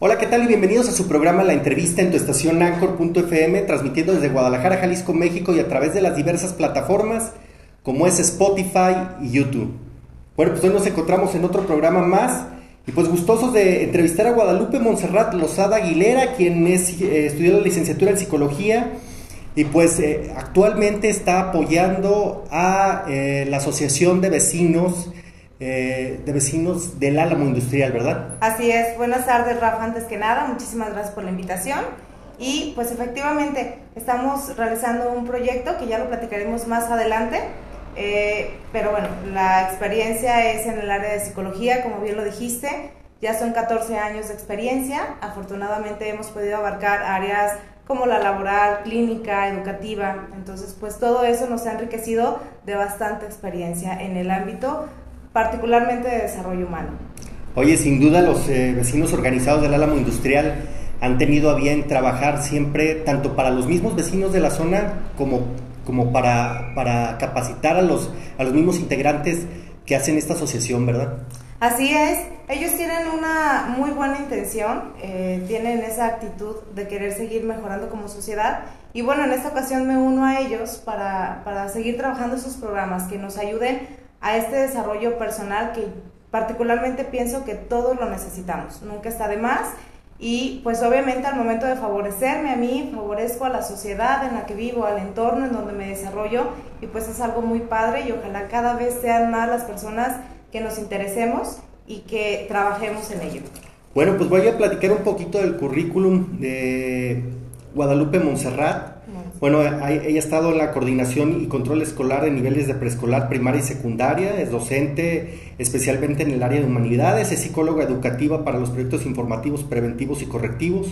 Hola, ¿qué tal? Y bienvenidos a su programa La Entrevista en tu estación Anchor.fm, transmitiendo desde Guadalajara, Jalisco, México y a través de las diversas plataformas como es Spotify y YouTube. Bueno, pues hoy nos encontramos en otro programa más y pues gustosos de entrevistar a Guadalupe Monserrat Lozada Aguilera, quien es, eh, estudió la licenciatura en psicología y pues eh, actualmente está apoyando a eh, la Asociación de Vecinos eh, de vecinos del Álamo Industrial, ¿verdad? Así es. Buenas tardes, Rafa. Antes que nada, muchísimas gracias por la invitación. Y pues efectivamente estamos realizando un proyecto que ya lo platicaremos más adelante. Eh, pero bueno, la experiencia es en el área de psicología, como bien lo dijiste. Ya son 14 años de experiencia. Afortunadamente hemos podido abarcar áreas como la laboral, clínica, educativa. Entonces, pues todo eso nos ha enriquecido de bastante experiencia en el ámbito particularmente de desarrollo humano. Oye, sin duda los eh, vecinos organizados del Álamo Industrial han tenido a bien trabajar siempre tanto para los mismos vecinos de la zona como, como para, para capacitar a los, a los mismos integrantes que hacen esta asociación, ¿verdad? Así es, ellos tienen una muy buena intención, eh, tienen esa actitud de querer seguir mejorando como sociedad y bueno, en esta ocasión me uno a ellos para, para seguir trabajando esos programas que nos ayuden a este desarrollo personal que particularmente pienso que todos lo necesitamos, nunca está de más y pues obviamente al momento de favorecerme a mí, favorezco a la sociedad en la que vivo, al entorno en donde me desarrollo y pues es algo muy padre y ojalá cada vez sean más las personas que nos interesemos y que trabajemos en ello. Bueno, pues voy a platicar un poquito del currículum de Guadalupe Montserrat. Bueno, ha estado en la coordinación y control escolar en niveles de preescolar, primaria y secundaria, es docente especialmente en el área de humanidades, es psicóloga educativa para los proyectos informativos, preventivos y correctivos,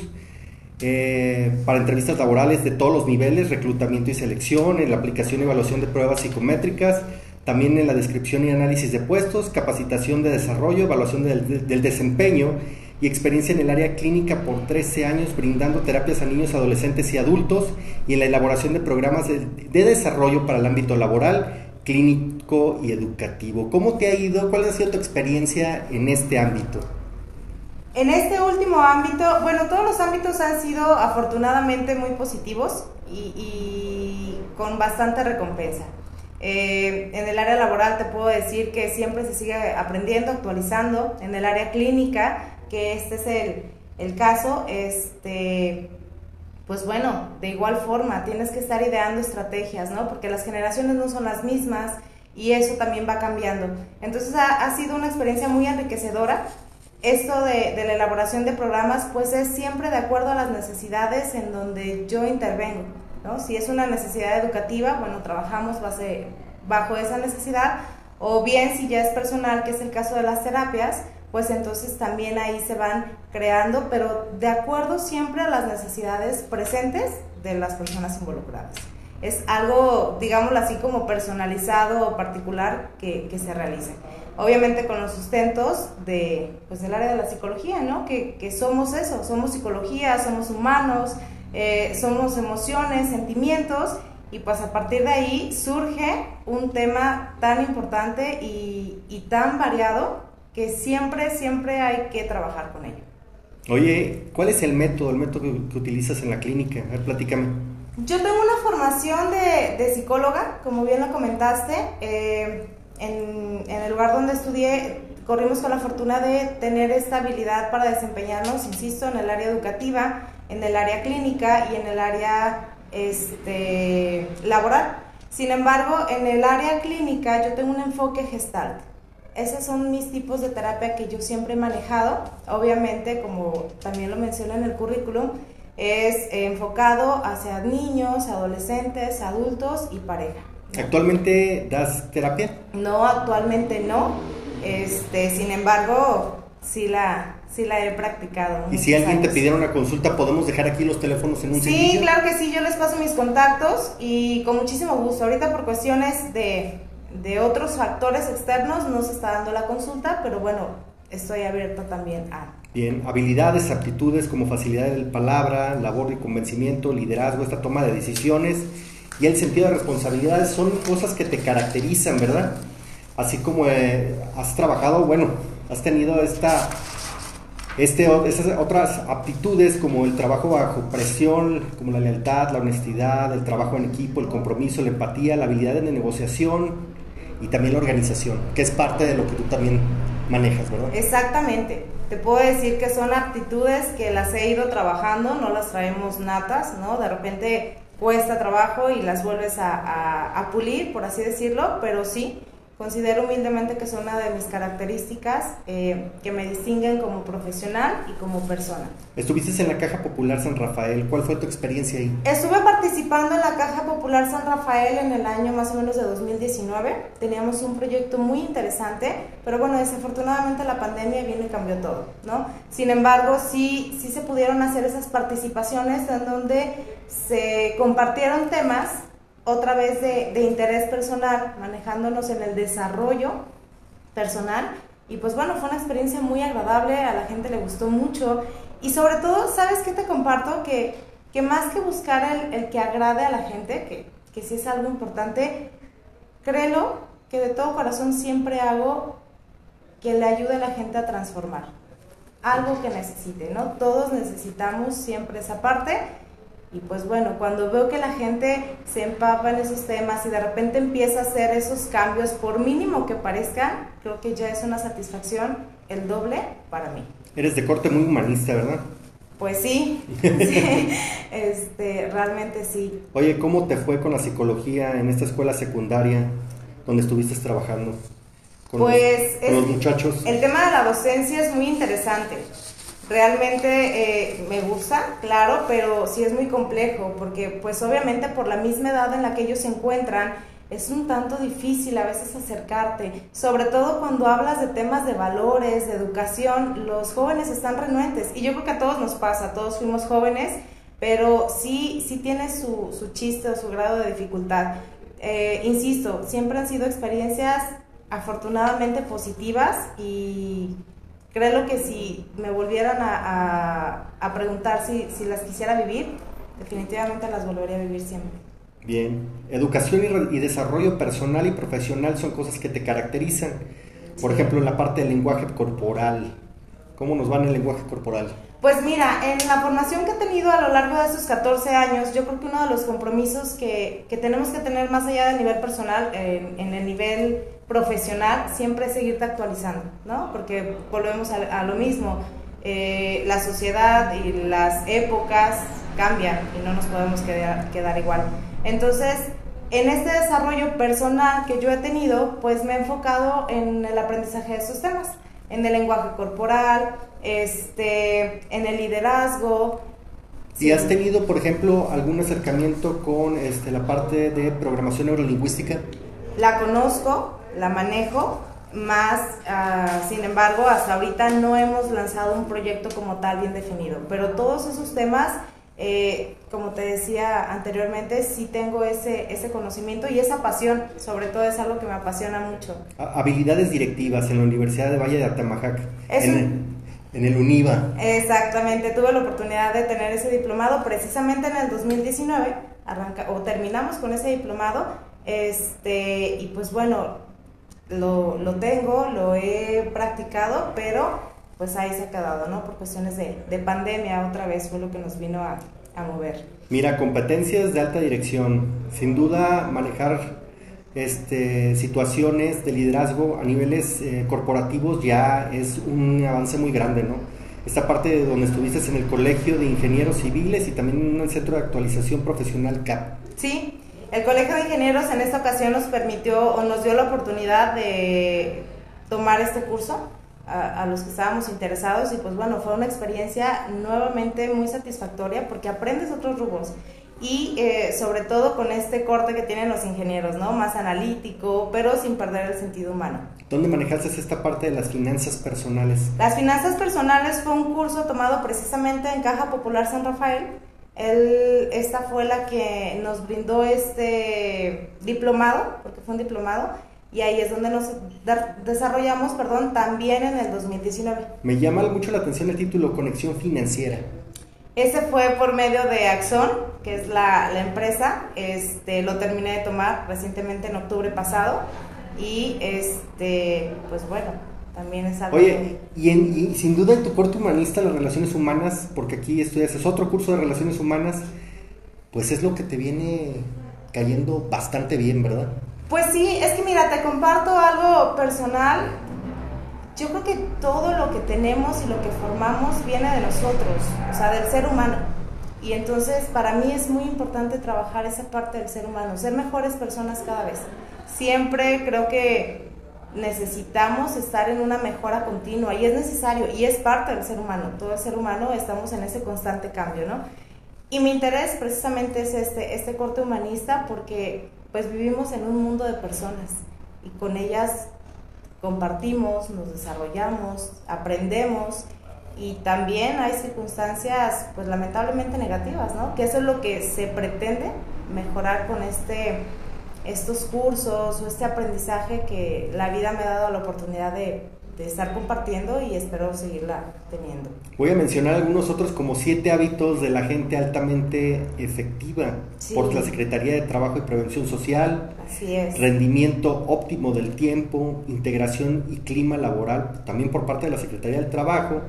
eh, para entrevistas laborales de todos los niveles, reclutamiento y selección, en la aplicación y evaluación de pruebas psicométricas, también en la descripción y análisis de puestos, capacitación de desarrollo, evaluación del desempeño y experiencia en el área clínica por 13 años brindando terapias a niños, adolescentes y adultos y en la elaboración de programas de, desarrollo para el ámbito laboral, clínico y educativo. ¿Cómo te ha ido? ¿Cuál ha sido tu experiencia en este ámbito? En este último ámbito, bueno, todos los ámbitos han sido afortunadamente muy positivos y, con bastante recompensa. Eh, en el área laboral te puedo decir que siempre se sigue aprendiendo, actualizando. En el área clínica que este es el, el caso, este, pues bueno, de igual forma, tienes que estar ideando estrategias, ¿no? Porque las generaciones no son las mismas y eso también va cambiando. Entonces ha, sido una experiencia muy enriquecedora. Esto de, de, la elaboración de programas, pues es siempre de acuerdo a las necesidades en donde yo intervengo, ¿no? Si es una necesidad educativa, bueno, trabajamos base, bajo esa necesidad, o bien si ya es personal, que es el caso de las terapias, pues entonces también ahí se van creando, pero de acuerdo siempre a las necesidades presentes de las personas involucradas. Es algo, digámoslo así, como personalizado o particular que, que se realice. Obviamente con los sustentos de, pues, del área de la psicología, ¿no? Que, que somos eso, somos psicología, somos humanos, eh, somos emociones, sentimientos, y pues a partir de ahí surge un tema tan importante y, y tan variado que siempre, siempre hay que trabajar con ello. Oye, ¿cuál es el método, el método que, utilizas en la clínica? A ver, platícame. Yo tengo una formación de, de psicóloga, como bien lo comentaste. Eh, en, en, el lugar donde estudié, corrimos con la fortuna de tener esta habilidad para desempeñarnos, insisto, en el área educativa, en el área clínica y en el área este, laboral. Sin embargo, en el área clínica yo tengo un enfoque gestalt esos son mis tipos de terapia que yo siempre he manejado. Obviamente, como también lo menciona en el currículum, es enfocado hacia niños, adolescentes, adultos y pareja. ¿Actualmente das terapia? No, actualmente no. Este, sin embargo, sí la, sí la he practicado. Y si alguien te pidiera una consulta, podemos dejar aquí los teléfonos en un Sí, claro que sí, yo les paso mis contactos y con muchísimo gusto. Ahorita por cuestiones de de otros factores externos no se está dando la consulta, pero bueno, estoy abierta también a... Bien, habilidades, aptitudes como facilidad de palabra, labor y convencimiento, liderazgo, esta toma de decisiones y el sentido de responsabilidades son cosas que te caracterizan, ¿verdad? Así como eh, has trabajado, bueno, has tenido esta Este, otras aptitudes como el trabajo bajo presión, como la lealtad, la honestidad, el trabajo en equipo, el compromiso, la empatía, la habilidad de negociación y también la organización, que es parte de lo que tú también manejas, ¿verdad? Exactamente. Te puedo decir que son aptitudes que las he ido trabajando, no las traemos natas, ¿no? De repente cuesta trabajo y las vuelves a, a pulir, por así decirlo, pero sí, Considero humildemente que son una de mis características eh, que me distinguen como profesional y como persona. Estuviste en la Caja Popular San Rafael, ¿cuál fue tu experiencia ahí? Estuve participando en la Caja Popular San Rafael en el año más o menos de 2019. Teníamos un proyecto muy interesante, pero bueno, desafortunadamente la pandemia viene y cambió todo, ¿no? Sin embargo, sí, sí se pudieron hacer esas participaciones en donde se compartieron temas otra vez de, interés personal, manejándonos en el desarrollo personal. Y pues bueno, fue una experiencia muy agradable, a la gente le gustó mucho. Y sobre todo, ¿sabes qué te comparto? Que, que más que buscar el, que agrade a la gente, que, que sí es algo importante, créelo que de todo corazón siempre hago que le ayude a la gente a transformar. Algo que necesite, ¿no? Todos necesitamos siempre esa parte y pues bueno, cuando veo que la gente se empapa en esos temas y de repente empieza a hacer esos cambios, por mínimo que parezcan, creo que ya es una satisfacción el doble para mí. Eres de corte muy humanista, ¿verdad? Pues sí, sí, este, realmente sí. Oye, ¿cómo te fue con la psicología en esta escuela secundaria donde estuviste trabajando? Con pues con los muchachos. El tema de la docencia es muy interesante. Realmente eh, me gusta, claro, pero sí es muy complejo, porque pues obviamente por la misma edad en la que ellos se encuentran, es un tanto difícil a veces acercarte, sobre todo cuando hablas de temas de valores, de educación, los jóvenes están renuentes y yo creo que a todos nos pasa, todos fuimos jóvenes, pero sí, sí tiene su, su chiste o su grado de dificultad. Eh, insisto, siempre han sido experiencias afortunadamente positivas y Creo que si me volvieran a, preguntar si, si, las quisiera vivir, definitivamente las volvería a vivir siempre. Bien, educación y, desarrollo personal y profesional son cosas que te caracterizan. Por ejemplo, en la parte del lenguaje corporal. ¿Cómo nos va en el lenguaje corporal? Pues mira, en la formación que he tenido a lo largo de esos 14 años, yo creo que uno de los compromisos que, que tenemos que tener más allá del nivel personal, en el nivel profesional, siempre seguirte actualizando, ¿no? Porque volvemos a, lo mismo, eh, la sociedad y las épocas cambian y no nos podemos quedar, quedar igual. Entonces, en este desarrollo personal que yo he tenido, pues me he enfocado en el aprendizaje de esos temas, en el lenguaje corporal, este, en el liderazgo. ¿Y has tenido, por ejemplo, algún acercamiento con este, la parte de programación neurolingüística? La conozco, la manejo, más, ah, sin embargo, hasta ahorita no hemos lanzado un proyecto como tal bien definido, pero todos esos temas, eh, como te decía anteriormente, sí tengo ese, ese conocimiento y esa pasión, sobre todo es algo que me apasiona mucho. Habilidades directivas en la Universidad de Valle de Atamajac, en, en el UNIVA. Exactamente, tuve la oportunidad de tener ese diplomado precisamente en el 2019, arranca, o terminamos con ese diplomado, este, y pues bueno, lo, lo tengo, lo he practicado, pero pues ahí se ha quedado, ¿no? Por cuestiones de, de pandemia otra vez fue lo que nos vino a, a, mover. Mira, competencias de alta dirección, sin duda manejar este, situaciones de liderazgo a niveles eh, corporativos ya es un avance muy grande, ¿no? Esta parte de donde estuviste en el Colegio de Ingenieros Civiles y también en un centro de actualización profesional CAP. Sí, el Colegio de Ingenieros en esta ocasión nos permitió o nos dio la oportunidad de tomar este curso a, los que estábamos interesados y pues bueno, fue una experiencia nuevamente muy satisfactoria porque aprendes otros rubros y eh, sobre todo con este corte que tienen los ingenieros, ¿no? Más analítico, pero sin perder el sentido humano. ¿Dónde manejaste esta parte de las finanzas personales? Las finanzas personales fue un curso tomado precisamente en Caja Popular San Rafael él, esta fue la que nos brindó este diplomado, porque fue un diplomado, y ahí es donde nos desarrollamos, perdón, también en el 2019. Me llama mucho la atención el título Conexión Financiera. Ese fue por medio de Axon, que es la, la empresa. Este, lo terminé de tomar recientemente en octubre pasado y este, pues bueno, también es algo... Oye, y, y, sin duda en tu corte humanista, las relaciones humanas, porque aquí estudias, es otro curso de relaciones humanas, pues es lo que te viene cayendo bastante bien, ¿verdad? Pues sí, es que mira, te comparto algo personal. Yo creo que todo lo que tenemos y lo que formamos viene de nosotros, o sea, del ser humano. Y entonces para mí es muy importante trabajar esa parte del ser humano, ser mejores personas cada vez. Siempre creo que necesitamos estar en una mejora continua y es necesario y es parte del ser humano. Todo el ser humano estamos en ese constante cambio, ¿no? Y mi interés precisamente es este, este corte humanista porque pues vivimos en un mundo de personas y con ellas compartimos, nos desarrollamos, aprendemos y también hay circunstancias pues lamentablemente negativas, ¿no? Que eso es lo que se pretende mejorar con este estos cursos o este aprendizaje que la vida me ha dado la oportunidad de de estar compartiendo y espero seguirla teniendo. Voy a mencionar algunos otros como siete hábitos de la gente altamente efectiva por la Secretaría de Trabajo y Prevención Social. Así es. Rendimiento óptimo del tiempo, integración y clima laboral, también por parte de la Secretaría del Trabajo.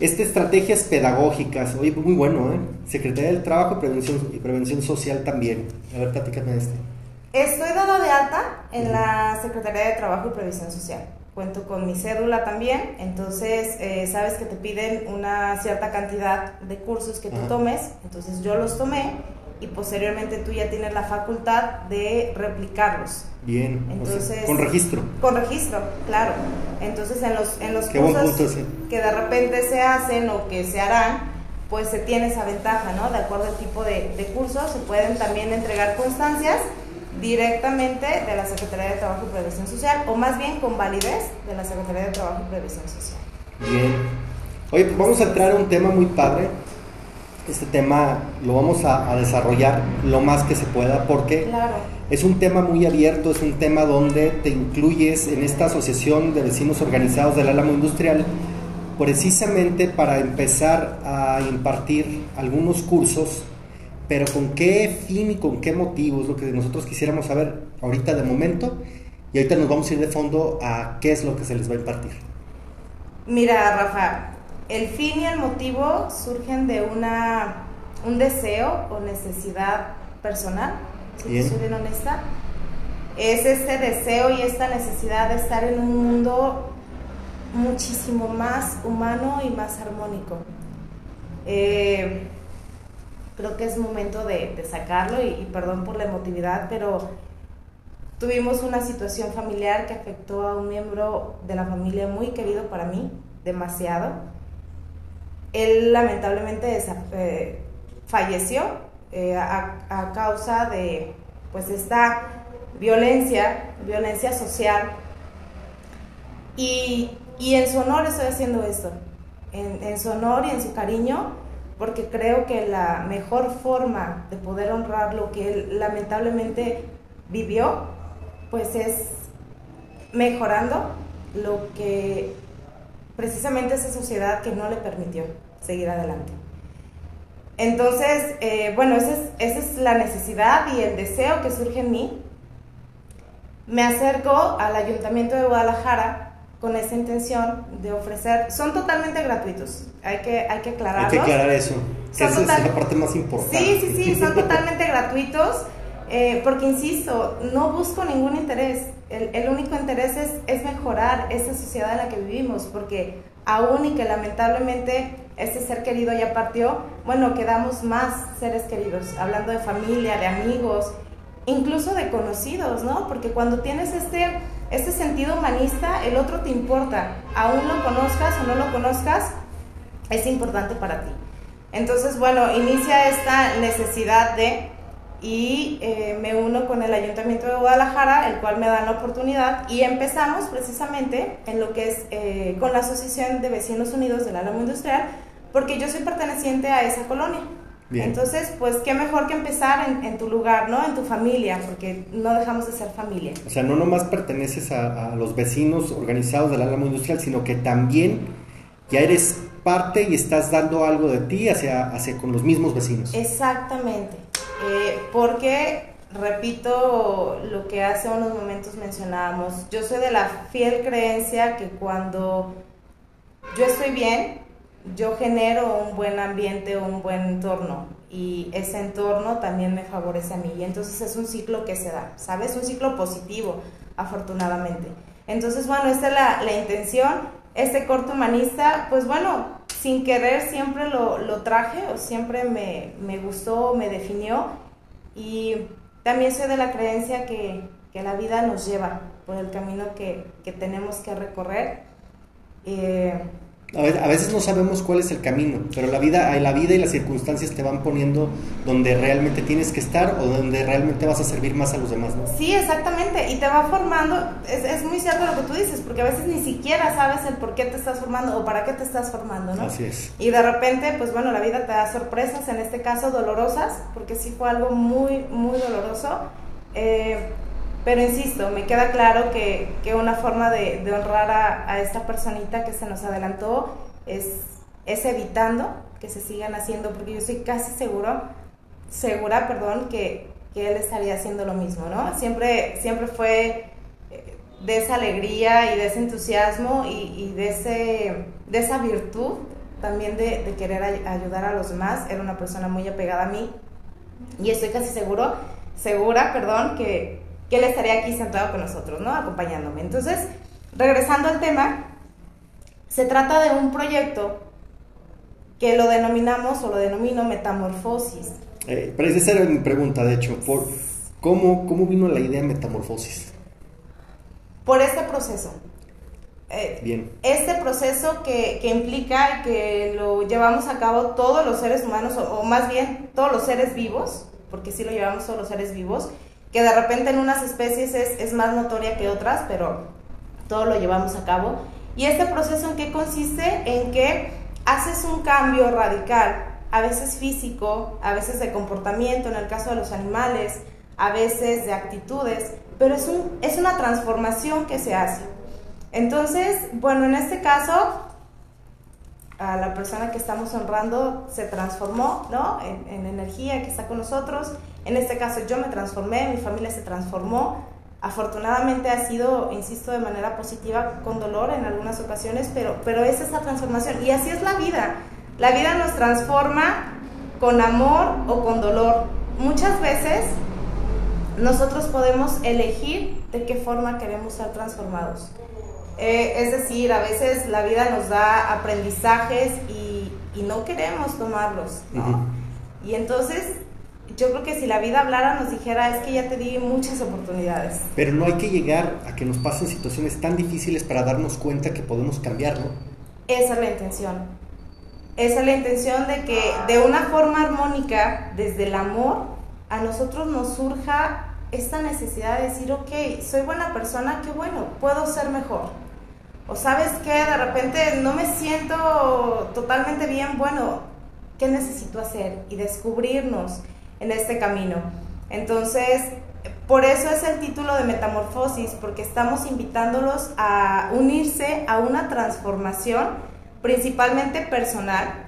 Estas estrategias pedagógicas, oye, muy bueno, ¿eh? Secretaría del Trabajo y Prevención, y Prevención Social también. A ver, platícame de este. Estoy dado de alta en la Secretaría de Trabajo y Previsión Social cuento con mi cédula también, entonces eh, sabes que te piden una cierta cantidad de cursos que tú tomes, entonces yo los tomé y posteriormente tú ya tienes la facultad de replicarlos. Bien, entonces con registro. Con registro, claro. Entonces en los en los cursos que de repente se hacen o que se harán, pues se tiene esa ventaja, ¿no? De acuerdo al tipo de, de cursos, se pueden también entregar constancias directamente de la Secretaría de Trabajo y Previsión Social, o más bien con validez de la Secretaría de Trabajo y Previsión Social. Bien. Oye, pues vamos a entrar a un tema muy padre. Este tema lo vamos a, desarrollar lo más que se pueda porque es un tema muy abierto, es un tema donde te incluyes en esta asociación de vecinos organizados del Álamo Industrial precisamente para empezar a impartir algunos cursos pero con qué fin y con qué motivo es lo que nosotros quisiéramos saber ahorita de momento y ahorita nos vamos a ir de fondo a qué es lo que se les va a impartir. Mira, Rafa, el fin y el motivo surgen de una, un deseo o necesidad personal, si soy bien honesta. Es este deseo y esta necesidad de estar en un mundo muchísimo más humano y más armónico. Eh, creo que es momento de, sacarlo y, perdón por la emotividad, pero tuvimos una situación familiar que afectó a un miembro de la familia muy querido para mí, demasiado. Él lamentablemente eh, falleció eh, a, causa de pues esta violencia, violencia social. Y, en su honor estoy haciendo esto, en su honor y en su cariño porque creo que la mejor forma de poder honrar lo que él lamentablemente vivió, pues es mejorando lo que precisamente esa sociedad que no le permitió seguir adelante. Entonces, eh, bueno, es, esa es la necesidad y el deseo que surge en mí. Me acerco al Ayuntamiento de Guadalajara con esa intención de ofrecer, son totalmente gratuitos, hay que, hay que aclararlos. Hay que aclarar eso, esa es la parte más importante. Sí, sí, sí, son totalmente gratuitos, eh, porque insisto, no busco ningún interés, el, el, único interés es, es mejorar esa sociedad en la que vivimos, porque aún y que lamentablemente este ser querido ya partió, bueno, quedamos más seres queridos, hablando de familia, de amigos, incluso de conocidos, ¿no? Porque cuando tienes este este sentido humanista, el otro te importa, aún lo conozcas o no lo conozcas, es importante para ti. Entonces, bueno, inicia esta necesidad de, y eh, me uno con el Ayuntamiento de Guadalajara, el cual me da la oportunidad, y empezamos precisamente en lo que es eh, con la Asociación de Vecinos Unidos del Álamo Industrial, porque yo soy perteneciente a esa colonia. Entonces, pues qué mejor que empezar en, tu lugar, ¿no? En tu familia, porque no dejamos de ser familia. O sea, no nomás perteneces a, los vecinos organizados del Álamo Industrial, sino que también ya eres parte y estás dando algo de ti hacia, hacia con los mismos vecinos. Exactamente, eh, porque repito lo que hace unos momentos mencionábamos. Yo soy de la fiel creencia que cuando yo estoy bien, yo genero un buen ambiente, un buen entorno y ese entorno también me favorece a mí. Y entonces es un ciclo que se da, ¿sabes? Un ciclo positivo, afortunadamente. Entonces, bueno, esta es la, la intención. Este corto humanista, pues bueno, sin querer siempre lo, lo traje o siempre me, me, gustó, me definió y también soy de la creencia que, que la vida nos lleva por el camino que, que tenemos que recorrer. Eh, a veces no sabemos cuál es el camino, pero la vida, la vida y las circunstancias te van poniendo donde realmente tienes que estar o donde realmente vas a servir más a los demás, ¿no? Sí, exactamente, y te va formando, es, es muy cierto lo que tú dices, porque a veces ni siquiera sabes el por qué te estás formando o para qué te estás formando, ¿no? Así es. Y de repente, pues bueno, la vida te da sorpresas, en este caso dolorosas, porque sí fue algo muy, muy doloroso. Eh, pero insisto, me queda claro que, que una forma de, honrar a, esta personita que se nos adelantó es, es evitando que se sigan haciendo, porque yo estoy casi seguro, segura, perdón, que, que él estaría haciendo lo mismo, ¿no? Siempre, siempre fue eh, de esa alegría y de ese entusiasmo y, de, ese, de esa virtud también de, de querer ayudar a los demás. Era una persona muy apegada a mí y estoy casi seguro, segura, perdón, que, que él estaría aquí sentado con nosotros, ¿no? Acompañándome. Entonces, regresando al tema, se trata de un proyecto que lo denominamos o lo denomino metamorfosis. Eh, pero esa era mi pregunta, de hecho, por cómo, cómo vino la idea metamorfosis. Por este proceso. Eh, Bien. Este proceso que, que, implica que lo llevamos a cabo todos los seres humanos, o, o más bien todos los seres vivos, porque sí lo llevamos todos los seres vivos, que de repente en unas especies es, es, más notoria que otras, pero todo lo llevamos a cabo. ¿Y este proceso en qué consiste? En que haces un cambio radical, a veces físico, a veces de comportamiento, en el caso de los animales, a veces de actitudes, pero es, un, es una transformación que se hace. Entonces, bueno, en este caso, a la persona que estamos honrando se transformó, ¿no? En, en, energía que está con nosotros. En este caso yo me transformé, mi familia se transformó. Afortunadamente ha sido, insisto, de manera positiva, con dolor en algunas ocasiones, pero, pero es esa transformación. Y así es la vida. La vida nos transforma con amor o con dolor. Muchas veces nosotros podemos elegir de qué forma queremos ser transformados. Eh, es decir, a veces la vida nos da aprendizajes y, y no queremos tomarlos, ¿no? Uh -huh. Y entonces yo creo que si la vida hablara nos dijera es que ya te di muchas oportunidades. Pero no hay que llegar a que nos pasen situaciones tan difíciles para darnos cuenta que podemos cambiarlo. Esa es la intención. Esa es la intención de que de una forma armónica, desde el amor, a nosotros nos surja esta necesidad de decir, ok, soy buena persona, qué bueno, puedo ser mejor. O sabes que de repente no me siento totalmente bien, bueno, ¿qué necesito hacer? Y descubrirnos en este camino. Entonces, por eso es el título de Metamorfosis, porque estamos invitándolos a unirse a una transformación principalmente personal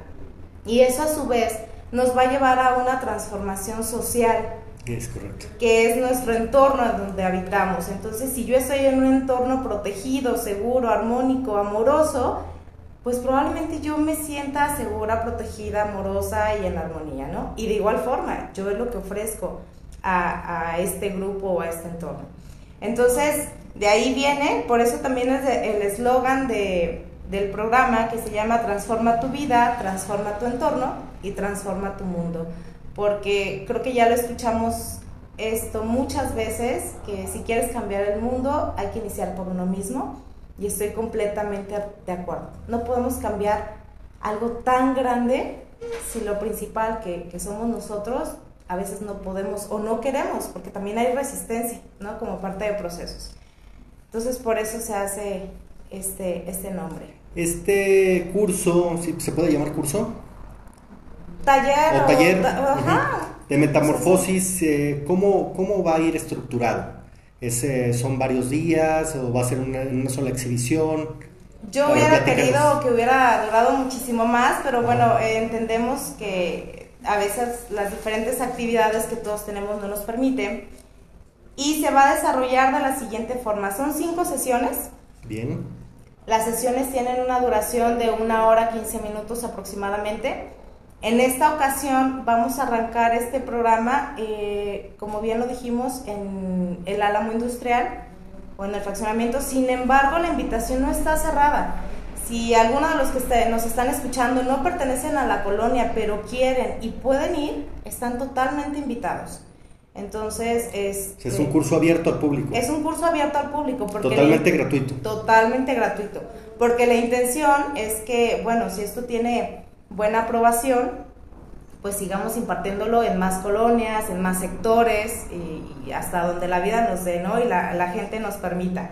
y eso a su vez nos va a llevar a una transformación social. Es correcto. Que es nuestro entorno donde habitamos. Entonces, si yo estoy en un entorno protegido, seguro, armónico, amoroso, pues probablemente yo me sienta segura, protegida, amorosa y en armonía, ¿no? Y de igual forma, yo es lo que ofrezco a, a este grupo o a este entorno. Entonces, de ahí viene, por eso también es el eslogan de, del programa que se llama Transforma tu vida, transforma tu entorno y transforma tu mundo. Porque creo que ya lo escuchamos esto muchas veces, que si quieres cambiar el mundo hay que iniciar por uno mismo y estoy completamente de acuerdo. No podemos cambiar algo tan grande si lo principal que, que, somos nosotros a veces no podemos o no queremos, porque también hay resistencia, ¿no? Como parte de procesos. Entonces, por eso se hace este, este nombre. Este curso, ¿sí ¿se puede llamar curso? Taller. O taller. O, ajá. De metamorfosis, eh, ¿cómo, ¿cómo va a ir estructurado? ¿Es, eh, ¿Son varios días o va a ser una, una sola exhibición? Yo hubiera querido que hubiera durado muchísimo más, pero bueno, eh, entendemos que a veces las diferentes actividades que todos tenemos no nos permiten. Y se va a desarrollar de la siguiente forma. Son cinco sesiones. Bien. Las sesiones tienen una duración de una hora 15 minutos aproximadamente. En esta ocasión vamos a arrancar este programa, eh, como bien lo dijimos, en el Álamo Industrial o en el fraccionamiento. Sin embargo, la invitación no está cerrada. Si alguno de los que nos están escuchando no pertenecen a la colonia, pero quieren y pueden ir, están totalmente invitados. Entonces es... Es un curso abierto al público. Es un curso abierto al público. Porque totalmente gratuito. Totalmente gratuito. Porque la intención es que, bueno, si esto tiene buena aprobación, pues sigamos impartiéndolo en más colonias, en más sectores y, hasta donde la vida nos dé, ¿no? Y la, gente nos permita.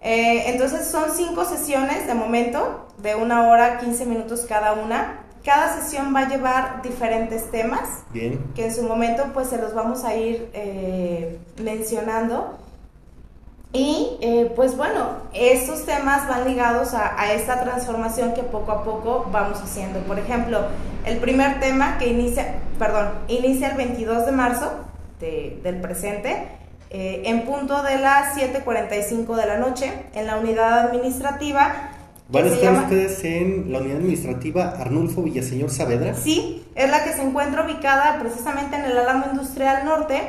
Eh, entonces son cinco sesiones de momento, de una hora, 15 minutos cada una. Cada sesión va a llevar diferentes temas. Bien. Que en su momento pues se los vamos a ir eh, mencionando. Y eh, pues bueno, estos temas van ligados a, esta transformación que poco a poco vamos haciendo. Por ejemplo, el primer tema que inicia, perdón, inicia el 22 de marzo del presente, eh, en punto de las 7.45 de la noche, en la unidad administrativa. ¿Van a estar ustedes en la unidad administrativa Arnulfo Villaseñor Saavedra? Sí, es la que se encuentra ubicada precisamente en el Álamo Industrial Norte.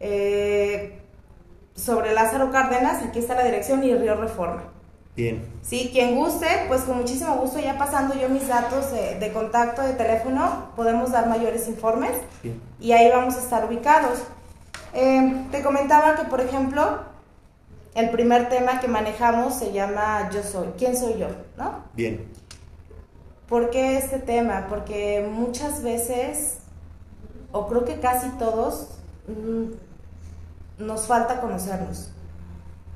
Eh, sobre Lázaro Cárdenas, aquí está la dirección y Río Reforma. Bien. Sí, quien guste, pues con muchísimo gusto, ya pasando yo mis datos de, contacto de teléfono, podemos dar mayores informes Bien. y ahí vamos a estar ubicados. Eh, te comentaba que, por ejemplo, el primer tema que manejamos se llama Yo soy, ¿quién soy yo? ¿No? Bien. ¿Por qué este tema? Porque muchas veces, o creo que casi todos, mm, nos falta conocernos.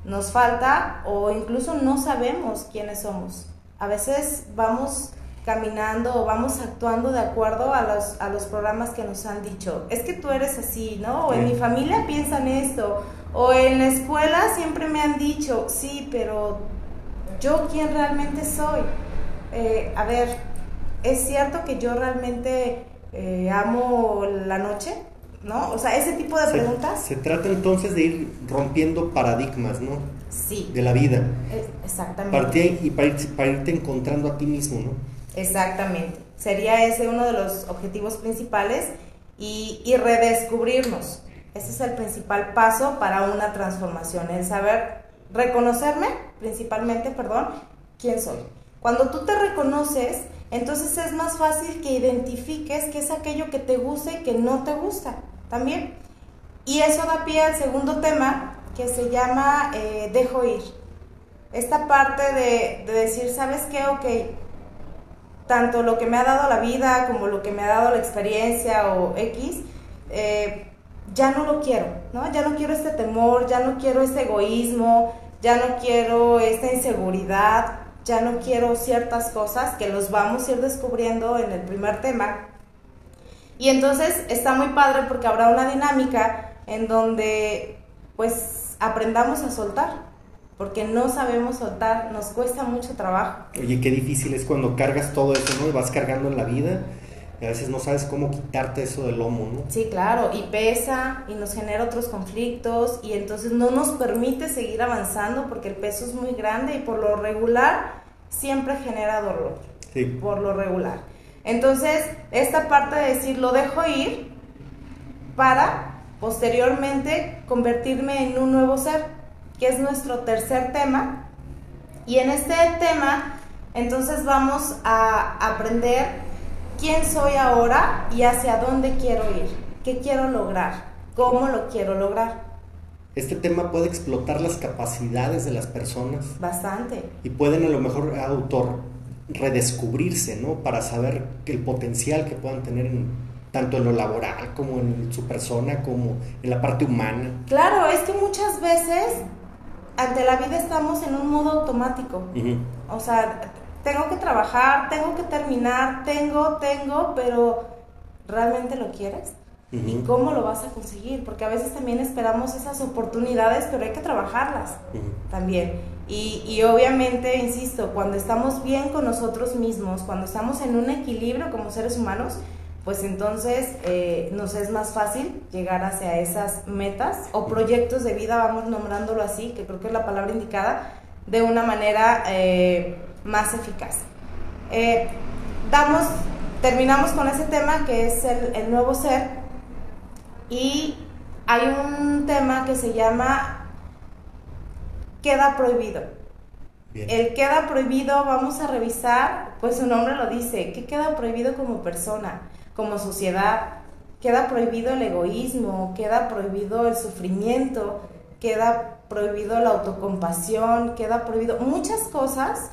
Nos falta o incluso no sabemos quiénes somos. A veces vamos caminando o vamos actuando de acuerdo a los, a los programas que nos han dicho. Es que tú eres así, ¿no? O en mi familia piensan esto. O en la escuela siempre me han dicho, sí, pero yo quién realmente soy. Eh, a ver, ¿es cierto que yo realmente eh, amo la noche? ¿No? O sea, ese tipo de preguntas. Se trata entonces de ir rompiendo paradigmas, ¿no? Sí. De la vida. exactamente. y para, irte encontrando a ti mismo, ¿no? Exactamente. Sería ese uno de los objetivos principales y, y redescubrirnos. Ese es el principal paso para una transformación, el saber reconocerme, principalmente, perdón, quién soy. Cuando tú te reconoces, entonces es más fácil que identifiques qué es aquello que te gusta y que no te gusta también. Y eso da pie al segundo tema que se llama eh, dejo ir. Esta parte de, decir, ¿sabes qué? Ok, tanto lo que me ha dado la vida como lo que me ha dado la experiencia o X, eh, ya no lo quiero, ¿no? Ya no quiero este temor, ya no quiero este egoísmo, ya no quiero esta inseguridad, ya no quiero ciertas cosas que los vamos a ir descubriendo en el primer tema. Y entonces está muy padre porque habrá una dinámica en donde pues aprendamos a soltar, porque no sabemos soltar, nos cuesta mucho trabajo. Oye, qué difícil es cuando cargas todo eso, ¿no? Y vas cargando en la vida y a veces no sabes cómo quitarte eso del lomo, ¿no? Sí, claro, y pesa y nos genera otros conflictos y entonces no nos permite seguir avanzando porque el peso es muy grande y por lo regular siempre genera dolor. Sí. Por lo regular. Entonces, esta parte de decir lo dejo ir para posteriormente convertirme en un nuevo ser, que es nuestro tercer tema. Y en este tema, entonces vamos a aprender quién soy ahora y hacia dónde quiero ir, qué quiero lograr, cómo lo quiero lograr. Este tema puede explotar las capacidades de las personas. Bastante. Y pueden a lo mejor autor redescubrirse, ¿no? Para saber el potencial que puedan tener tanto en lo laboral como en su persona, como en la parte humana. Claro, es que muchas veces ante la vida estamos en un modo automático. O sea, tengo que trabajar, tengo que terminar, tengo, tengo, pero ¿realmente lo quieres? ¿Y cómo lo vas a conseguir? Porque a veces también esperamos esas oportunidades, pero hay que trabajarlas también. Y, obviamente, insisto, cuando estamos bien con nosotros mismos, cuando estamos en un equilibrio como seres humanos, pues entonces eh, nos es más fácil llegar hacia esas metas o proyectos de vida, vamos nombrándolo así, que creo que es la palabra indicada, de una manera eh, más eficaz. Eh, damos, terminamos con ese tema que es el nuevo ser y hay un tema que se llama queda prohibido. El queda prohibido, vamos a revisar, pues su nombre lo dice, ¿qué queda prohibido como persona? como sociedad. Queda prohibido el egoísmo, queda prohibido el sufrimiento, queda prohibido la autocompasión, queda prohibido muchas cosas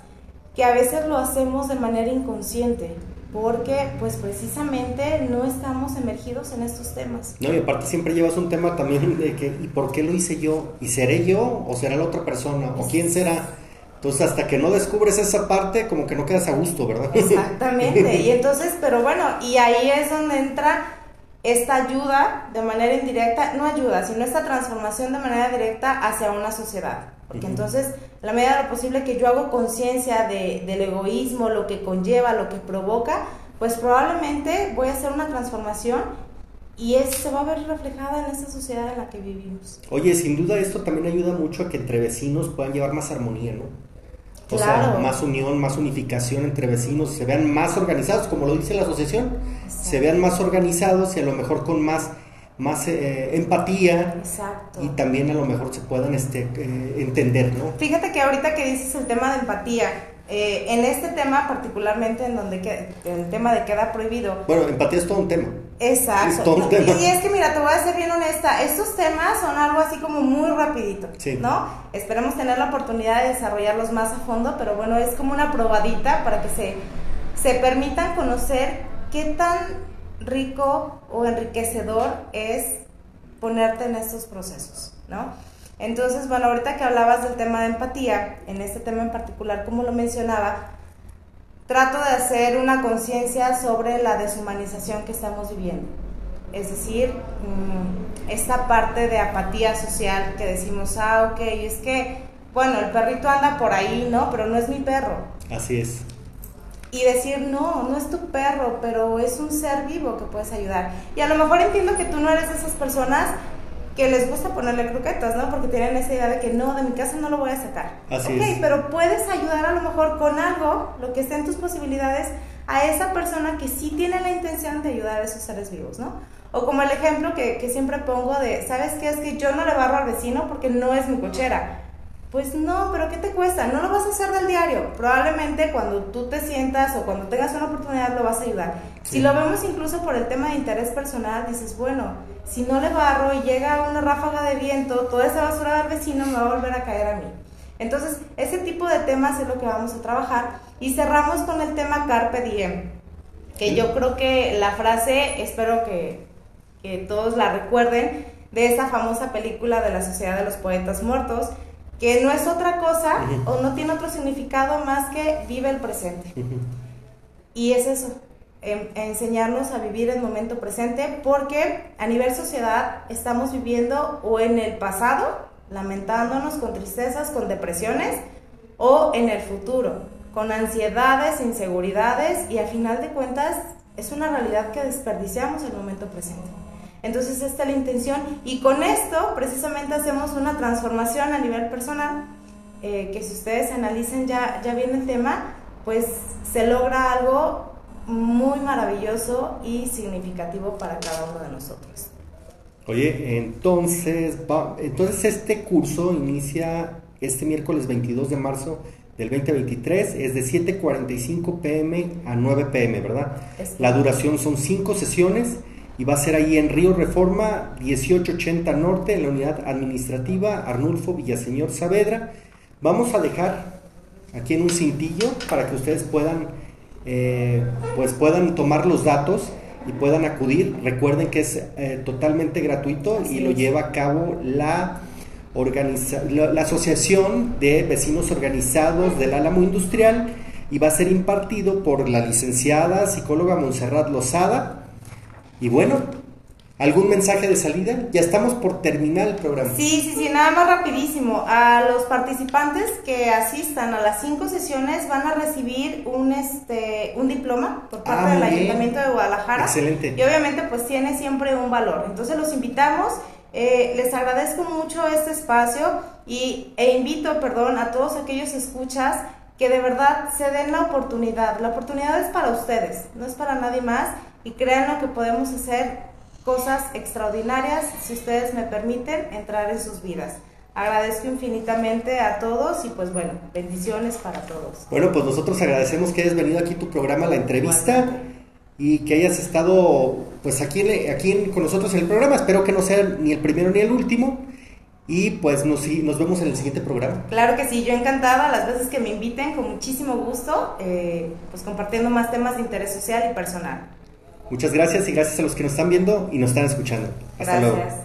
que a veces lo hacemos de manera inconsciente, porque pues precisamente no estamos emergidos en estos temas. No, y aparte siempre llevas un tema también de que, ¿y por qué lo hice yo? ¿Y seré yo o será la otra persona? ¿O quién será? Entonces, hasta que no descubres esa parte, como que no quedas a gusto, ¿verdad? Exactamente. y entonces, pero bueno, y ahí es donde entra esta ayuda de manera indirecta, no ayuda, sino esta transformación de manera directa hacia una sociedad. Porque entonces, la medida de lo posible que yo hago conciencia de, del egoísmo, lo que conlleva, lo que provoca, pues probablemente voy a hacer una transformación y eso se va a ver reflejada en esta sociedad en la que vivimos. Oye, sin duda esto también ayuda mucho a que entre vecinos puedan llevar más armonía, ¿no? O sea, más unión, más unificación entre vecinos, se vean más organizados, como lo dice la asociación, se vean más organizados y a lo mejor con más, más eh, empatía y también a lo mejor se puedan este, eh, entender, ¿no? Fíjate que ahorita que dices el tema de empatía, eh, en este tema particularmente en donde el tema de queda prohibido. Bueno, empatía es todo un tema. Exacto. Y, es que mira, te voy a ser bien honesta, estos temas son algo así como muy rapidito, ¿no? Esperemos tener la oportunidad de desarrollarlos más a fondo, pero bueno, es como una probadita para que se, se permitan conocer qué tan rico o enriquecedor es ponerte en estos procesos, ¿no? Entonces, bueno, ahorita que hablabas del tema de empatía, en este tema en particular, como lo mencionaba, trato de hacer una conciencia sobre la deshumanización que estamos viviendo. Es decir, mm, esta parte de apatía social que decimos, ah, ok, es que, bueno, el perrito anda por ahí, ¿no? Pero no es mi perro. Así es. Y decir, no, no es tu perro, pero es un ser vivo que puedes ayudar. Y a lo mejor entiendo que tú no eres de esas personas que les gusta ponerle croquetas, ¿no? Porque tienen esa idea de que no, de mi casa no lo voy a sacar. Así ok, pero puedes ayudar a lo mejor con algo, lo que esté en tus posibilidades, a esa persona que sí tiene la intención de ayudar a esos seres vivos, ¿no? O como el ejemplo que, que siempre pongo de, ¿sabes qué? Es que yo no le barro al vecino porque no es mi cochera. Pues no, pero ¿qué te cuesta? No lo vas a hacer del diario. Probablemente cuando tú te sientas o cuando tengas una oportunidad lo vas a ayudar. Si lo vemos incluso por el tema de interés personal, dices, bueno, si no le barro y llega una ráfaga de viento, toda esa basura del vecino me va a volver a caer a mí. Entonces, ese tipo de temas es lo que vamos a trabajar. Y cerramos con el tema Carpe Diem, que yo creo que la frase, espero que, que todos la recuerden, de esta famosa película de la Sociedad de los Poetas Muertos, que no es otra cosa o no tiene otro significado más que vive el presente. Y es eso, em, enseñarnos a vivir el momento presente porque a nivel sociedad estamos viviendo o en el pasado, lamentándonos con tristezas, con depresiones, o en el futuro, con ansiedades, inseguridades y a final de cuentas es una realidad que desperdiciamos el momento presente. Entonces esta es la intención y con esto precisamente hacemos una transformación a nivel personal, eh, que si ustedes analicen ya, ya bien el tema, pues se logra algo muy maravilloso y significativo para cada uno de nosotros. Oye, entonces, entonces este curso inicia este miércoles 22 de marzo del 2023, es de 7.45 pm a 9 pm, ¿verdad? La duración son cinco sesiones y va a ser ahí en Río Reforma 1880 Norte, en la unidad administrativa Arnulfo Villaseñor Saavedra. Vamos a dejar aquí en un cintillo para que ustedes puedan, eh, pues puedan tomar los datos y puedan acudir. Recuerden que es eh, totalmente gratuito y lo lleva a cabo la, la Asociación de Vecinos Organizados del Álamo Industrial y va a ser impartido por la licenciada psicóloga Montserrat Lozada y bueno, ¿Algún mensaje de salida? Ya estamos por terminar el programa. Sí, sí, sí, nada más rapidísimo. A los participantes que asistan a las cinco sesiones van a recibir un este un diploma por parte Ah, del muy bien. Ayuntamiento de Guadalajara. Excelente. Y obviamente pues tiene siempre un valor. Entonces los invitamos, eh, les agradezco mucho este espacio y, e invito, perdón, a todos aquellos escuchas que de verdad se den la oportunidad. La oportunidad es para ustedes, no es para nadie más y créanlo que podemos hacer cosas extraordinarias si ustedes me permiten entrar en sus vidas. Agradezco infinitamente a todos y pues bueno, bendiciones para todos. Bueno, pues nosotros agradecemos que hayas venido aquí a tu programa, la entrevista, y que hayas estado pues aquí, aquí con nosotros en el programa. Espero que no sea ni el primero ni el último. Y pues nos, nos vemos en el siguiente programa. Claro que sí, yo encantada las veces que me inviten, con muchísimo gusto, eh, pues compartiendo más temas de interés social y personal. Muchas gracias y gracias a los que nos están viendo y nos están escuchando. Hasta luego.